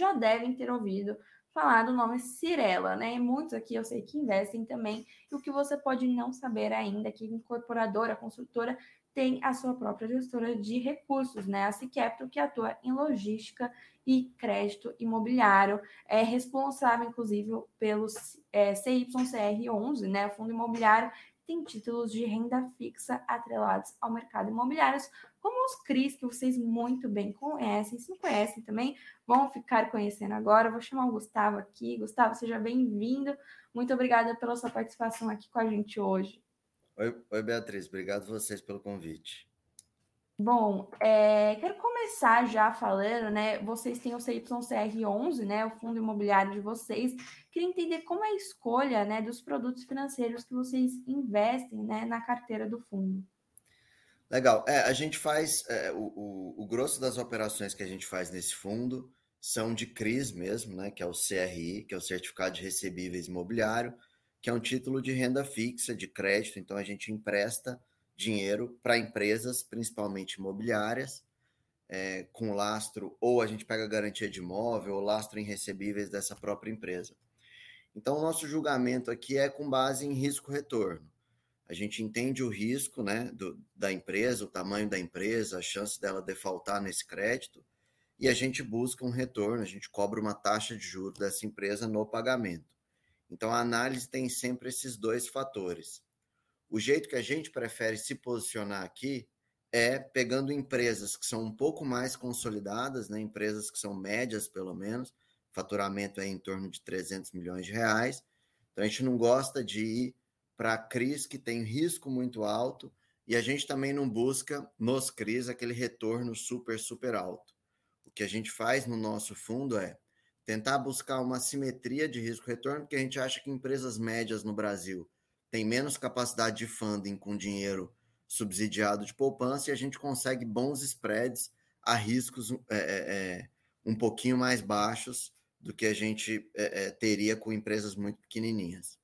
já devem ter ouvido falar do nome Cirela, né? Muitos aqui eu sei que investem também. E o que você pode não saber ainda é que incorporadora, construtora, tem a sua própria gestora de recursos, né? A Cicapital, que atua em logística e crédito imobiliário, é responsável, inclusive, pelo é, CYCR11, né? Fundo imobiliário tem títulos de renda fixa atrelados ao mercado imobiliário, como os CRIs, que vocês muito bem conhecem. Se não conhecem também, vão ficar conhecendo agora. vou chamar o Gustavo aqui. Gustavo, seja bem-vindo. Muito obrigada pela sua participação aqui com a gente hoje. Oi, oi Beatriz. Obrigado vocês pelo convite. Bom, é, quero começar já falando, né? Vocês têm o CYCR11, né? O fundo imobiliário de vocês. Queria entender como é a escolha, né, dos produtos financeiros que vocês investem, né, na carteira do fundo. Legal. É, a gente faz é, o, o, o, grosso das operações que a gente faz nesse fundo são de CRIs mesmo, né? Que é o CRI, que é o Certificado de Recebíveis Imobiliário, que é um título de renda fixa, de crédito. Então a gente empresta dinheiro para empresas, principalmente imobiliárias, é, com lastro, ou a gente pega garantia de imóvel, ou lastro em recebíveis dessa própria empresa. Então, o nosso julgamento aqui é com base em risco-retorno. A gente entende o risco né, do, da empresa, o tamanho da empresa, a chance dela defaultar nesse crédito, e a gente busca um retorno, a gente cobra uma taxa de juros dessa empresa no pagamento. Então, a análise tem sempre esses dois fatores o jeito que a gente prefere se posicionar aqui é pegando empresas que são um pouco mais consolidadas, né, empresas que são médias pelo menos, faturamento é em torno de 300 milhões de reais. Então a gente não gosta de ir para CRIs que tem risco muito alto e a gente também não busca nos CRIs aquele retorno super, super alto. O que a gente faz no nosso fundo é tentar buscar uma simetria de risco-retorno, porque a gente acha que empresas médias no Brasil tem menos capacidade de funding com dinheiro subsidiado de poupança e a gente consegue bons spreads a riscos é, é, é um pouquinho mais baixos do que a gente é, é, teria com empresas muito pequenininhas.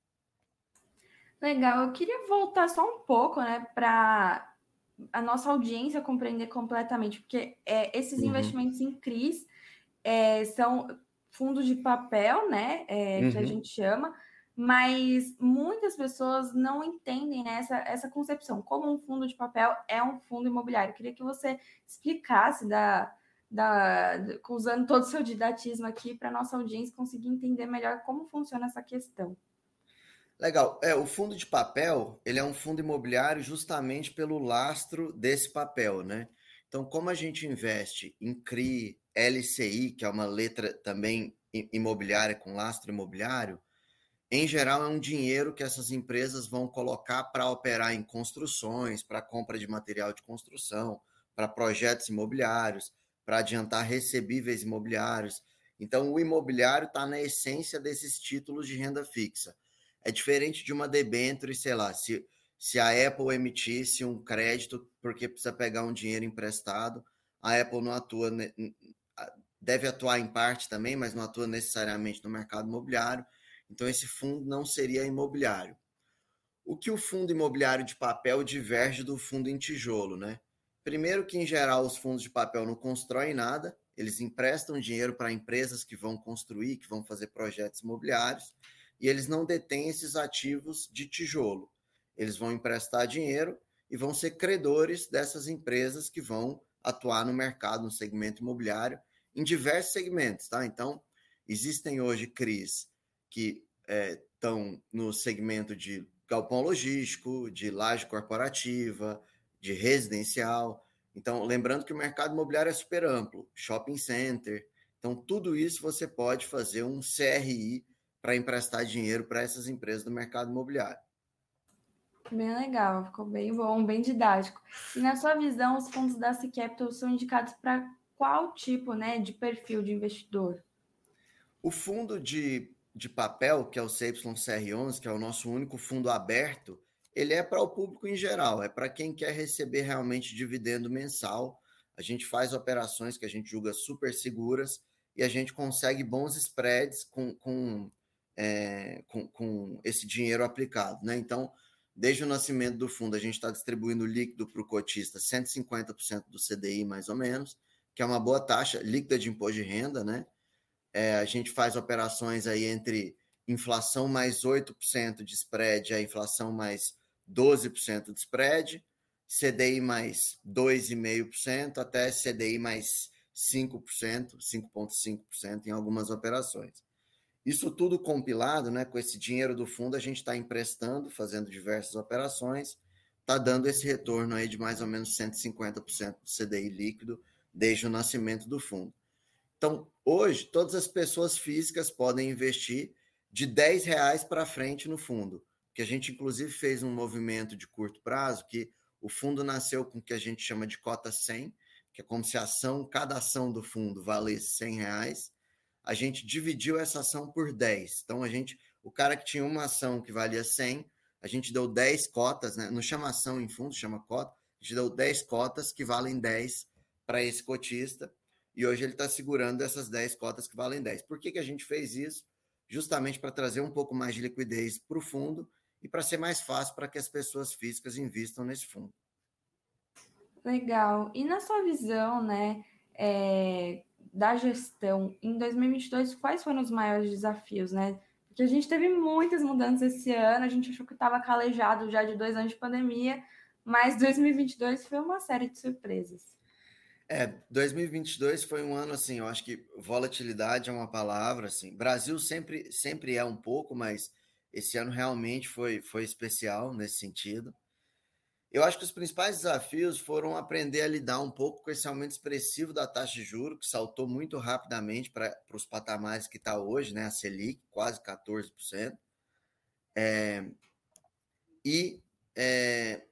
Legal, eu queria voltar só um pouco, né, para a nossa audiência compreender completamente, porque é, esses uhum. investimentos em CRIs são fundos de papel, né, uhum. que a uhum. gente chama, mas muitas pessoas não entendem né, essa, essa concepção. Como um fundo de papel é um fundo imobiliário. Eu queria que você explicasse, da, da, usando todo o seu didatismo aqui, para a nossa audiência conseguir entender melhor como funciona essa questão. Legal. É, o fundo de papel, ele é um fundo imobiliário justamente pelo lastro desse papel, né? Então, como a gente investe em CRI, LCI, que é uma letra também imobiliária com lastro imobiliário, em geral, é um dinheiro que essas empresas vão colocar para operar em construções, para compra de material de construção, para projetos imobiliários, para adiantar recebíveis imobiliários. Então, o imobiliário está na essência desses títulos de renda fixa. É diferente de uma debênture, sei lá, se, se a Apple emitisse um crédito porque precisa pegar um dinheiro emprestado, a Apple não atua, deve atuar em parte também, mas não atua necessariamente no mercado imobiliário então, esse fundo não seria imobiliário. O que o fundo imobiliário de papel diverge do fundo em tijolo, né? Primeiro, que em geral os fundos de papel não constroem nada, eles emprestam dinheiro para empresas que vão construir, que vão fazer projetos imobiliários, e eles não detêm esses ativos de tijolo. Eles vão emprestar dinheiro e vão ser credores dessas empresas que vão atuar no mercado, no segmento imobiliário, em diversos segmentos, tá? Então, existem hoje CRIs que estão é, no segmento de galpão logístico, de laje corporativa, de residencial. Então, lembrando que o mercado imobiliário é super amplo, shopping center. Então, tudo isso você pode fazer um CRI para emprestar dinheiro para essas empresas do mercado imobiliário. Bem legal, ficou bem bom, bem didático. E na sua visão, os fundos da C Capital são indicados para qual tipo né, de perfil de investidor? O fundo de de papel, que é o CYCR11, que é o nosso único fundo aberto, ele é para o público em geral, é para quem quer receber realmente dividendo mensal. A gente faz operações que a gente julga super seguras e a gente consegue bons spreads com, com, é, com, com esse dinheiro aplicado. Né? Então, desde o nascimento do fundo, a gente está distribuindo líquido para o cotista 150% do CDI, mais ou menos, que é uma boa taxa líquida de imposto de renda, né? é, a gente faz operações aí entre inflação mais 8% de spread a inflação mais 12% de spread, CDI mais 2,5% até CDI mais 5%, 5,5% em algumas operações. Isso tudo compilado, né, com esse dinheiro do fundo, a gente está emprestando, fazendo diversas operações, está dando esse retorno aí de mais ou menos 150% do CDI líquido desde o nascimento do fundo. Então, hoje, todas as pessoas físicas podem investir de 10 reais para frente no fundo, que a gente inclusive fez um movimento de curto prazo que o fundo nasceu com o que a gente chama de cota 100, que é como se a ação, cada ação do fundo valesse 100 reais. A gente dividiu essa ação por 10. Então, a gente, o cara que tinha uma ação que valia 100, a gente deu 10 cotas, né? não chama ação em fundo, chama cota. A gente deu 10 cotas que valem 10 para esse cotista. E hoje ele está segurando essas 10 cotas que valem 10. Por que, que a gente fez isso? Justamente para trazer um pouco mais de liquidez para o fundo e para ser mais fácil para que as pessoas físicas invistam nesse fundo. Legal. E na sua visão, né, é, da gestão em 2022, quais foram os maiores desafios, né? Porque a gente teve muitas mudanças esse ano, a gente achou que estava calejado já de dois anos de pandemia, mas 2022 foi uma série de surpresas. É, 2022 foi um ano assim, eu acho que volatilidade é uma palavra assim. Brasil sempre sempre é um pouco, mas esse ano realmente foi, foi especial nesse sentido. Eu acho que os principais desafios foram aprender a lidar um pouco com esse aumento expressivo da taxa de juros, que saltou muito rapidamente para os patamares que está hoje, né? A Selic, quase 14%. É, e é,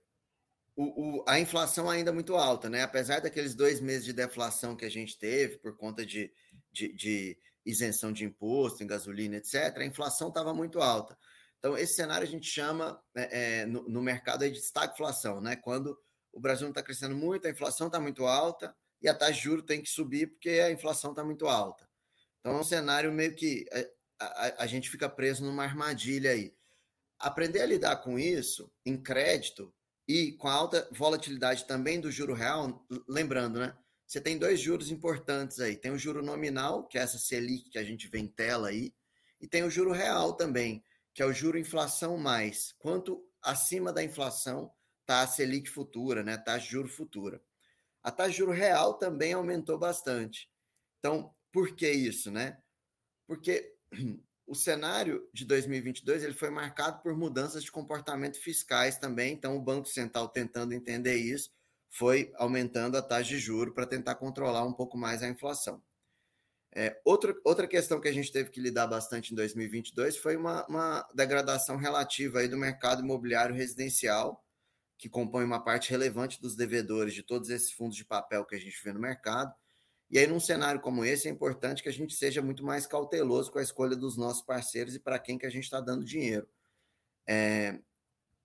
o, o, a inflação ainda muito alta, né? Apesar daqueles dois meses de deflação que a gente teve por conta de, de, de isenção de imposto em gasolina, etc., a inflação estava muito alta. Então, esse cenário a gente chama é, é, no, no, mercado de estagflação, né? Quando o Brasil não está crescendo muito, a inflação está muito alta e a taxa de juros tem que subir porque a inflação está muito alta. Então, é um cenário meio que a, a, a gente fica preso numa armadilha aí. Aprender a lidar com isso em crédito e com a alta volatilidade também do juro real, lembrando, né? Você tem dois juros importantes aí. Tem o juro nominal, que é essa Selic que a gente vê em tela aí, e tem o juro real também, que é o juro inflação mais. Quanto acima da inflação está a Selic futura, né? Taxa de juro futura. A taxa de juro real também aumentou bastante. Então, por que isso, né? Porque o cenário de 2022 ele foi marcado por mudanças de comportamento fiscais também. Então, o Banco Central tentando entender isso, foi aumentando a taxa de juro para tentar controlar um pouco mais a inflação. É, outra, questão que a gente teve que lidar bastante em 2022 foi uma, uma degradação relativa aí do mercado imobiliário residencial, que compõe uma parte relevante dos devedores de todos esses fundos de papel que a gente vê no mercado. E aí, num cenário como esse, é importante que a gente seja muito mais cauteloso com a escolha dos nossos parceiros e para quem que a gente está dando dinheiro. É,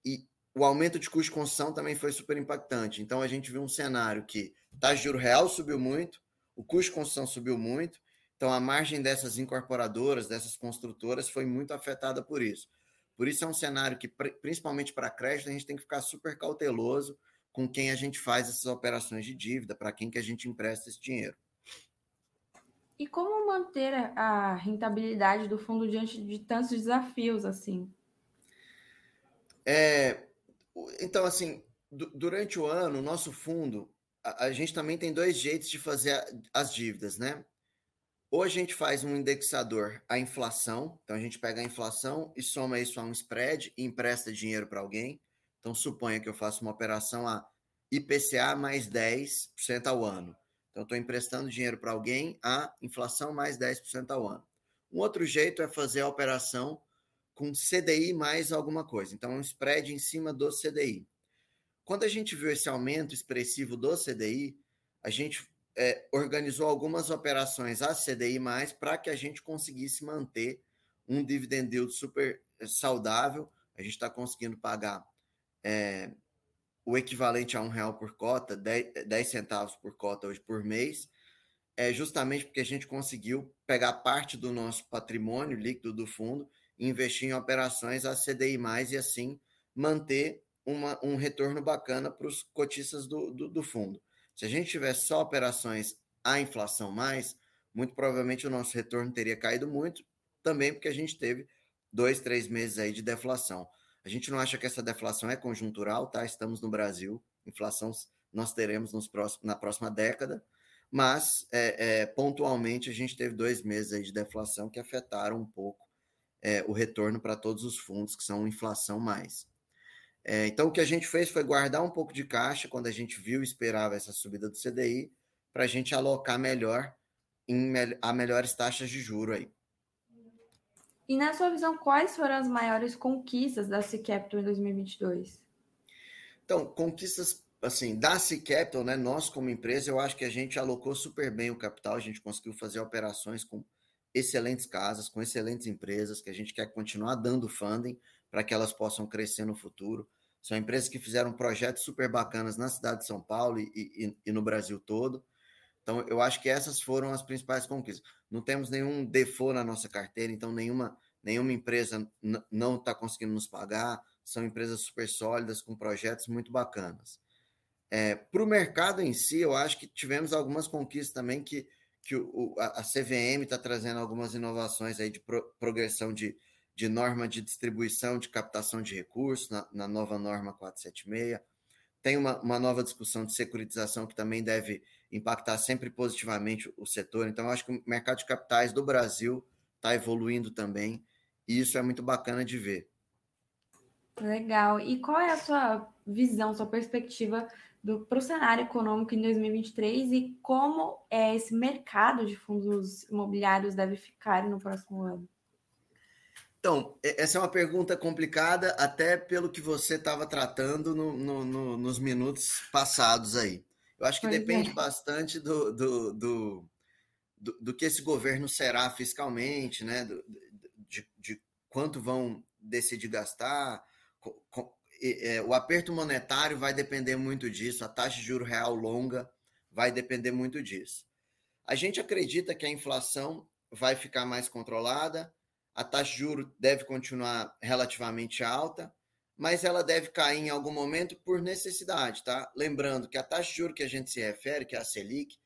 e o aumento de custo de construção também foi super impactante. Então, a gente viu um cenário que taxa de juro real subiu muito, o custo de construção subiu muito, então, a margem dessas incorporadoras, dessas construtoras, foi muito afetada por isso. Por isso, é um cenário que, principalmente para crédito, a gente tem que ficar super cauteloso com quem a gente faz essas operações de dívida, para quem que a gente empresta esse dinheiro. E como manter a rentabilidade do fundo diante de tantos desafios assim? É, então, assim, durante o ano, o nosso fundo, a, a, gente também tem dois jeitos de fazer as dívidas, né? Ou a gente faz um indexador à inflação, então a gente pega a inflação e soma isso a um spread e empresta dinheiro para alguém. Então suponha que eu faço uma operação a IPCA mais 10% ao ano. Então estou emprestando dinheiro para alguém a inflação mais 10% ao ano. Um outro jeito é fazer a operação com CDI mais alguma coisa. Então, um spread em cima do CDI. Quando a gente viu esse aumento expressivo do CDI, a gente é, organizou algumas operações a CDI, para que a gente conseguisse manter um dividend yield super é, saudável. A gente está conseguindo pagar é, o equivalente a um real por cota, 10, 10 centavos por cota hoje por mês, é justamente porque a gente conseguiu pegar parte do nosso patrimônio líquido do fundo e investir em operações a CDI, e assim manter uma, um retorno bacana para os cotistas do, do, do fundo. Se a gente tivesse só operações à inflação mais, muito provavelmente o nosso retorno teria caído muito, também porque a gente teve dois, três meses aí de deflação. A gente não acha que essa deflação é conjuntural, tá? Estamos no Brasil, inflação nós teremos nos próximos, na próxima década, mas é, é, pontualmente a gente teve dois meses aí de deflação que afetaram um pouco é, o retorno para todos os fundos que são inflação mais. É, então o que a gente fez foi guardar um pouco de caixa quando a gente viu e esperava essa subida do CDI para a gente alocar melhor em a melhores taxas de juro aí. E na sua visão, quais foram as maiores conquistas da C Capital em 2022? Então, conquistas assim, da C Capital, né, nós como empresa, eu acho que a gente alocou super bem o capital, a gente conseguiu fazer operações com excelentes casas, com excelentes empresas, que a gente quer continuar dando funding para que elas possam crescer no futuro. São empresas que fizeram projetos super bacanas na cidade de São Paulo e, e, e no Brasil todo. Então, eu acho que essas foram as principais conquistas. Não temos nenhum default na nossa carteira, então nenhuma, nenhuma empresa não está conseguindo nos pagar. São empresas super sólidas, com projetos muito bacanas. É, Para o mercado em si, eu acho que tivemos algumas conquistas também que, que o, a, CVM está trazendo algumas inovações aí de pro, progressão de, de norma de distribuição de captação de recursos na, na nova norma 476. Tem uma, uma, nova discussão de securitização que também deve impactar sempre positivamente o setor. Então, acho que o mercado de capitais do Brasil está evoluindo também, e isso é muito bacana de ver. Legal. E qual é a sua visão, sua perspectiva para o cenário econômico em 2023 e como é, esse mercado de fundos imobiliários deve ficar no próximo ano? Então, essa é uma pergunta complicada, até pelo que você estava tratando no, no, no, nos minutos passados aí. Eu acho que pois depende é. bastante do, do, do, do, do, que esse governo será fiscalmente, né? de, de quanto vão decidir gastar, é, o aperto monetário vai depender muito disso, a taxa de juro real longa vai depender muito disso. A gente acredita que a inflação vai ficar mais controlada, a taxa de juro deve continuar relativamente alta, mas ela deve cair em algum momento por necessidade, tá? Lembrando que a taxa de juro que a gente se refere, que é a Selic,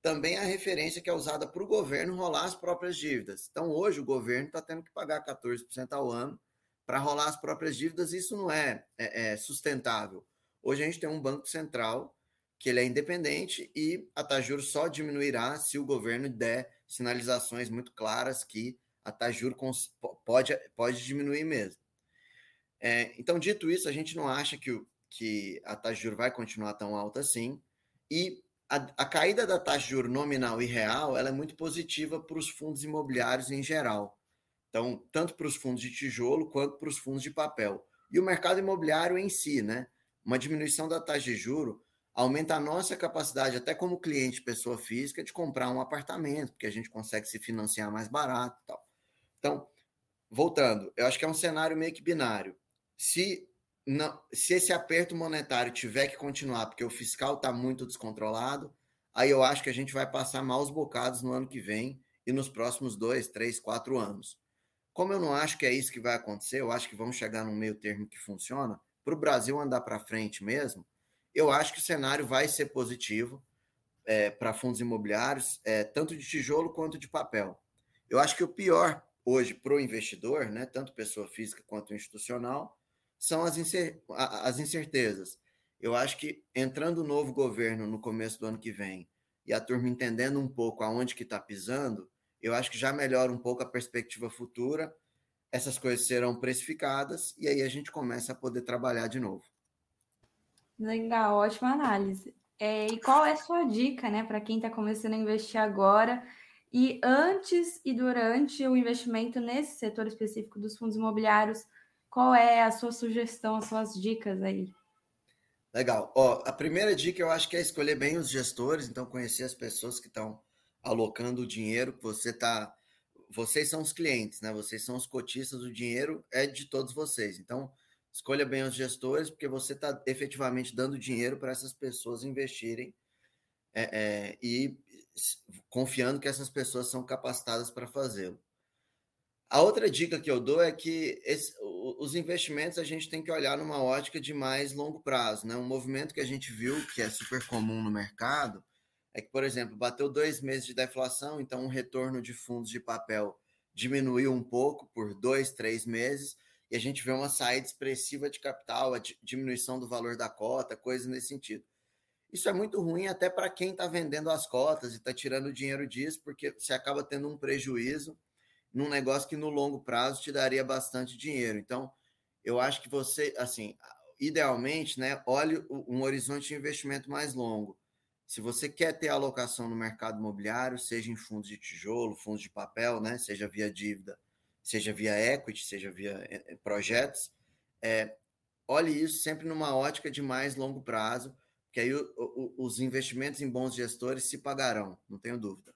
também é a referência que é usada para o governo rolar as próprias dívidas. Então, hoje, o governo está tendo que pagar 14% ao ano para rolar as próprias dívidas, isso não é, é, é, sustentável. Hoje a gente tem um Banco Central que ele é independente e a taxa de juros só diminuirá se o governo der sinalizações muito claras que a taxa de juros pode, pode diminuir mesmo. É, então, dito isso, a gente não acha que, que a taxa de juros vai continuar tão alta assim e a, a caída da taxa de juros nominal e real ela é muito positiva para os fundos imobiliários em geral então, tanto para os fundos de tijolo quanto para os fundos de papel. E o mercado imobiliário em si, né? Uma diminuição da taxa de juro aumenta a nossa capacidade, até como cliente, pessoa física, de comprar um apartamento, porque a gente consegue se financiar mais barato e tal. Então, voltando, eu acho que é um cenário meio que binário. Se, não, se esse aperto monetário tiver que continuar, porque o fiscal está muito descontrolado, aí eu acho que a gente vai passar maus bocados no ano que vem e nos próximos dois, três, quatro anos. Como eu não acho que é isso que vai acontecer, eu acho que vamos chegar num meio termo que funciona, para o Brasil andar para frente mesmo, eu acho que o cenário vai ser positivo é, para fundos imobiliários, é, tanto de tijolo quanto de papel. Eu acho que o pior hoje para o investidor, né, tanto pessoa física quanto institucional, são as, incer as incertezas. Eu acho que entrando o novo governo no começo do ano que vem e a turma entendendo um pouco aonde que está pisando, eu acho que já melhora um pouco a perspectiva futura. Essas coisas serão precificadas e aí a gente começa a poder trabalhar de novo. Legal, ótima análise. É, e qual é a sua dica, né, para quem está começando a investir agora e antes e durante o investimento nesse setor específico dos fundos imobiliários? Qual é a sua sugestão, as suas dicas aí? Legal. Ó, a primeira dica eu acho que é escolher bem os gestores, então conhecer as pessoas que estão alocando o dinheiro você está. Vocês são os clientes, né? Vocês são os cotistas, o dinheiro é de todos vocês. Então, escolha bem os gestores, porque você está efetivamente dando dinheiro para essas pessoas investirem é, é, e confiando que essas pessoas são capacitadas para fazê-lo. A outra dica que eu dou é que esse, os investimentos a gente tem que olhar numa ótica de mais longo prazo. Né? Um movimento que a gente viu que é super comum no mercado é que, por exemplo, bateu dois meses de deflação, então um retorno de fundos de papel diminuiu um pouco por dois, três meses, e a gente vê uma saída expressiva de capital, a diminuição do valor da cota, coisas nesse sentido. Isso é muito ruim até para quem está vendendo as cotas e está tirando dinheiro disso, porque você acaba tendo um prejuízo num negócio que no longo prazo te daria bastante dinheiro. Então, eu acho que você, assim, idealmente, né, olhe um horizonte de investimento mais longo. Se você quer ter alocação no mercado imobiliário, seja em fundos de tijolo, fundos de papel, né, seja via dívida, seja via equity, seja via eh, eh, projetos, é, olhe isso sempre numa ótica de mais longo prazo, que aí o, o, os investimentos em bons gestores se pagarão, não tenho dúvida.